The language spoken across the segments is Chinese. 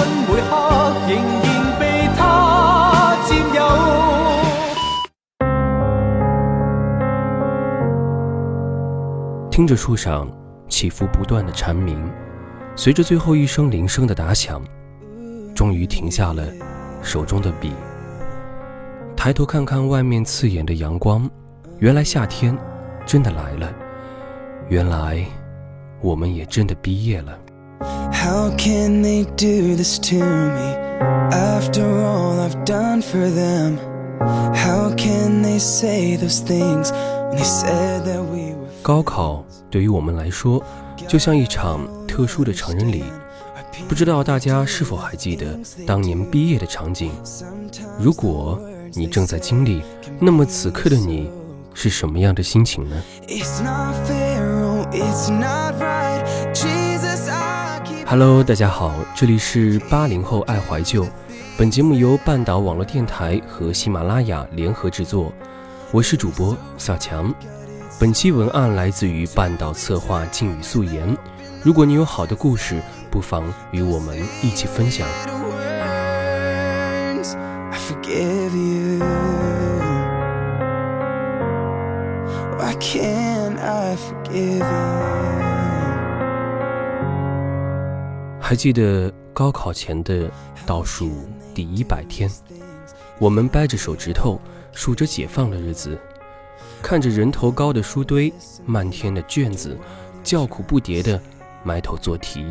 每刻仍然被他占有。听着树上起伏不断的蝉鸣。随着最后一声铃声的打响，终于停下了手中的笔。抬头看看外面刺眼的阳光，原来夏天真的来了，原来我们也真的毕业了。高考对于我们来说，就像一场。特殊的成人礼，不知道大家是否还记得当年毕业的场景？如果你正在经历，那么此刻的你是什么样的心情呢？Hello，大家好，这里是八零后爱怀旧，本节目由半岛网络电台和喜马拉雅联合制作，我是主播小强。本期文案来自于半岛策划静语素颜。如果你有好的故事，不妨与我们一起分享。i can i forgive you 还记得高考前的倒数第一百天，我们掰着手指头数着解放的日子，看着人头高的书堆、漫天的卷子，叫苦不迭的。埋头做题，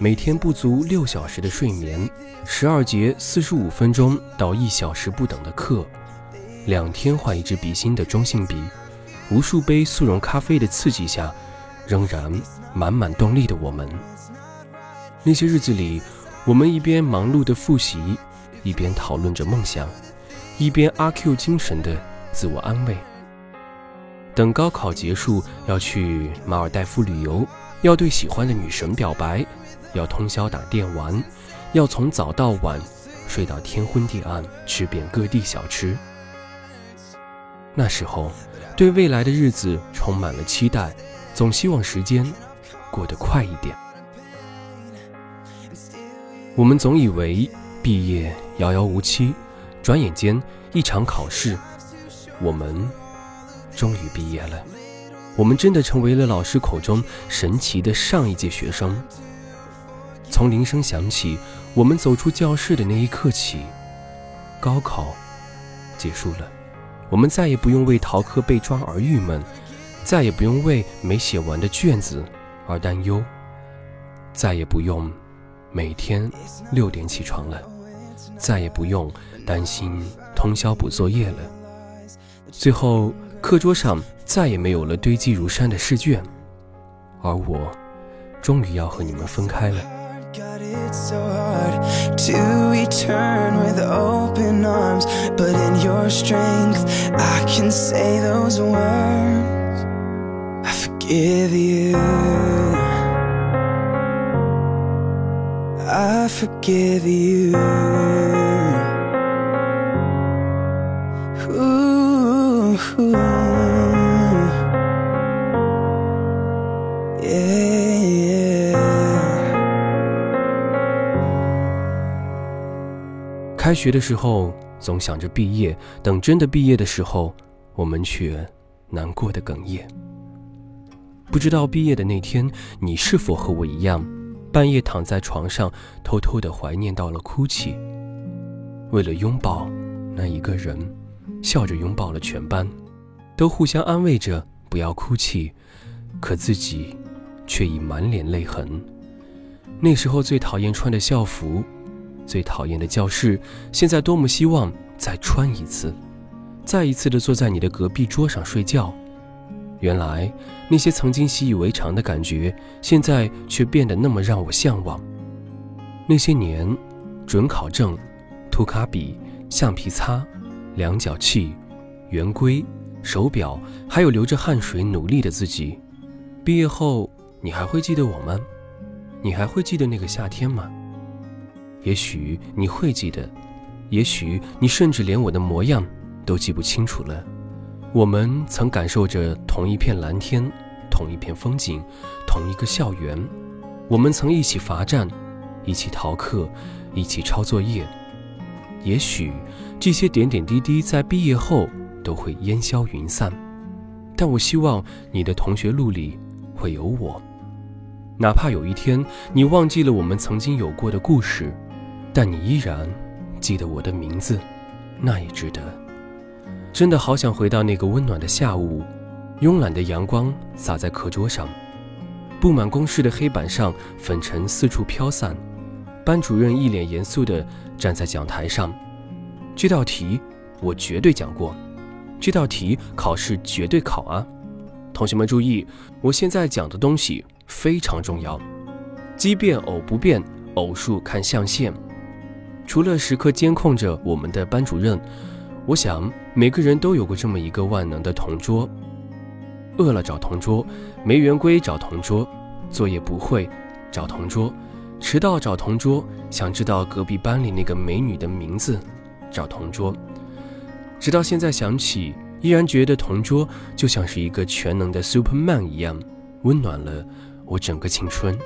每天不足六小时的睡眠，十二节四十五分钟到一小时不等的课，两天换一支笔芯的中性笔，无数杯速溶咖啡的刺激下，仍然满满动力的我们。那些日子里，我们一边忙碌的复习，一边讨论着梦想，一边阿 Q 精神的自我安慰。等高考结束，要去马尔代夫旅游。要对喜欢的女神表白，要通宵打电玩，要从早到晚睡到天昏地暗，吃遍各地小吃。那时候，对未来的日子充满了期待，总希望时间过得快一点。我们总以为毕业遥遥无期，转眼间一场考试，我们终于毕业了。我们真的成为了老师口中神奇的上一届学生。从铃声响起，我们走出教室的那一刻起，高考结束了。我们再也不用为逃课被抓而郁闷，再也不用为没写完的卷子而担忧，再也不用每天六点起床了，再也不用担心通宵补作业了。最后，课桌上。再也没有了堆积如山的试卷，而我终于要和你们分开了。forgive you i forgive you. 开学的时候总想着毕业，等真的毕业的时候，我们却难过的哽咽。不知道毕业的那天，你是否和我一样，半夜躺在床上，偷偷的怀念到了哭泣。为了拥抱那一个人，笑着拥抱了全班，都互相安慰着不要哭泣，可自己却已满脸泪痕。那时候最讨厌穿的校服。最讨厌的教室，现在多么希望再穿一次，再一次的坐在你的隔壁桌上睡觉。原来那些曾经习以为常的感觉，现在却变得那么让我向往。那些年，准考证、涂卡笔、橡皮擦、量角器、圆规、手表，还有流着汗水努力的自己，毕业后，你还会记得我吗？你还会记得那个夏天吗？也许你会记得，也许你甚至连我的模样都记不清楚了。我们曾感受着同一片蓝天，同一片风景，同一个校园。我们曾一起罚站，一起逃课，一起抄作业。也许这些点点滴滴在毕业后都会烟消云散，但我希望你的同学录里会有我。哪怕有一天你忘记了我们曾经有过的故事。但你依然记得我的名字，那也值得。真的好想回到那个温暖的下午，慵懒的阳光洒在课桌上，布满公式的黑板上粉尘四处飘散，班主任一脸严肃地站在讲台上。这道题我绝对讲过，这道题考试绝对考啊！同学们注意，我现在讲的东西非常重要，奇变偶不变，偶数看象限。除了时刻监控着我们的班主任，我想每个人都有过这么一个万能的同桌。饿了找同桌，没圆规找同桌，作业不会找同桌，迟到找同桌，想知道隔壁班里那个美女的名字找同桌。直到现在想起，依然觉得同桌就像是一个全能的 Superman 一样，温暖了我整个青春。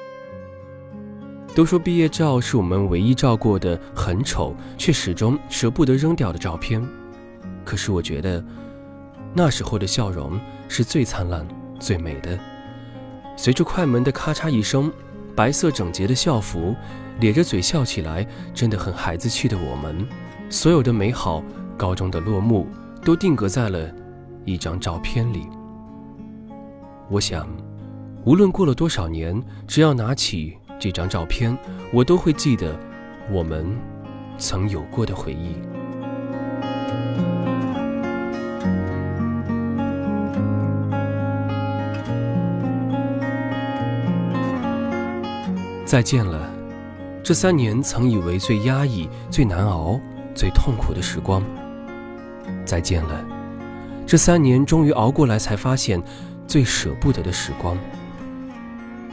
都说毕业照是我们唯一照过的很丑却始终舍不得扔掉的照片，可是我觉得那时候的笑容是最灿烂、最美的。随着快门的咔嚓一声，白色整洁的校服，咧着嘴笑起来，真的很孩子气的我们，所有的美好、高中的落幕，都定格在了一张照片里。我想，无论过了多少年，只要拿起。这张照片，我都会记得我们曾有过的回忆。再见了，这三年曾以为最压抑、最难熬、最痛苦的时光。再见了，这三年终于熬过来，才发现最舍不得的时光。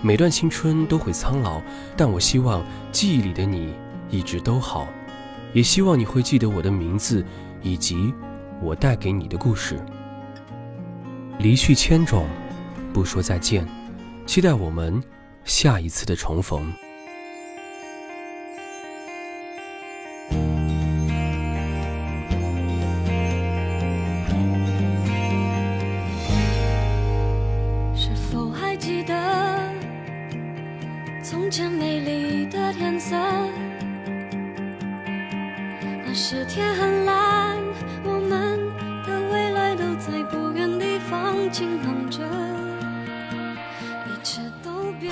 每段青春都会苍老，但我希望记忆里的你一直都好，也希望你会记得我的名字，以及我带给你的故事。离去千种，不说再见，期待我们下一次的重逢。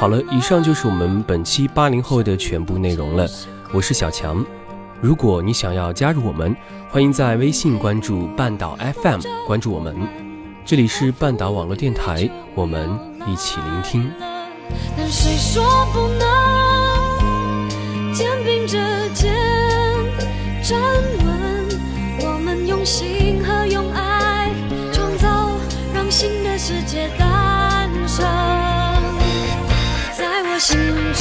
好了，以上就是我们本期八零后的全部内容了。我是小强，如果你想要加入我们，欢迎在微信关注半岛 FM，关注我们。这里是半岛网络电台，我们一起聆听。但谁说不能肩并着肩站稳？我们用心心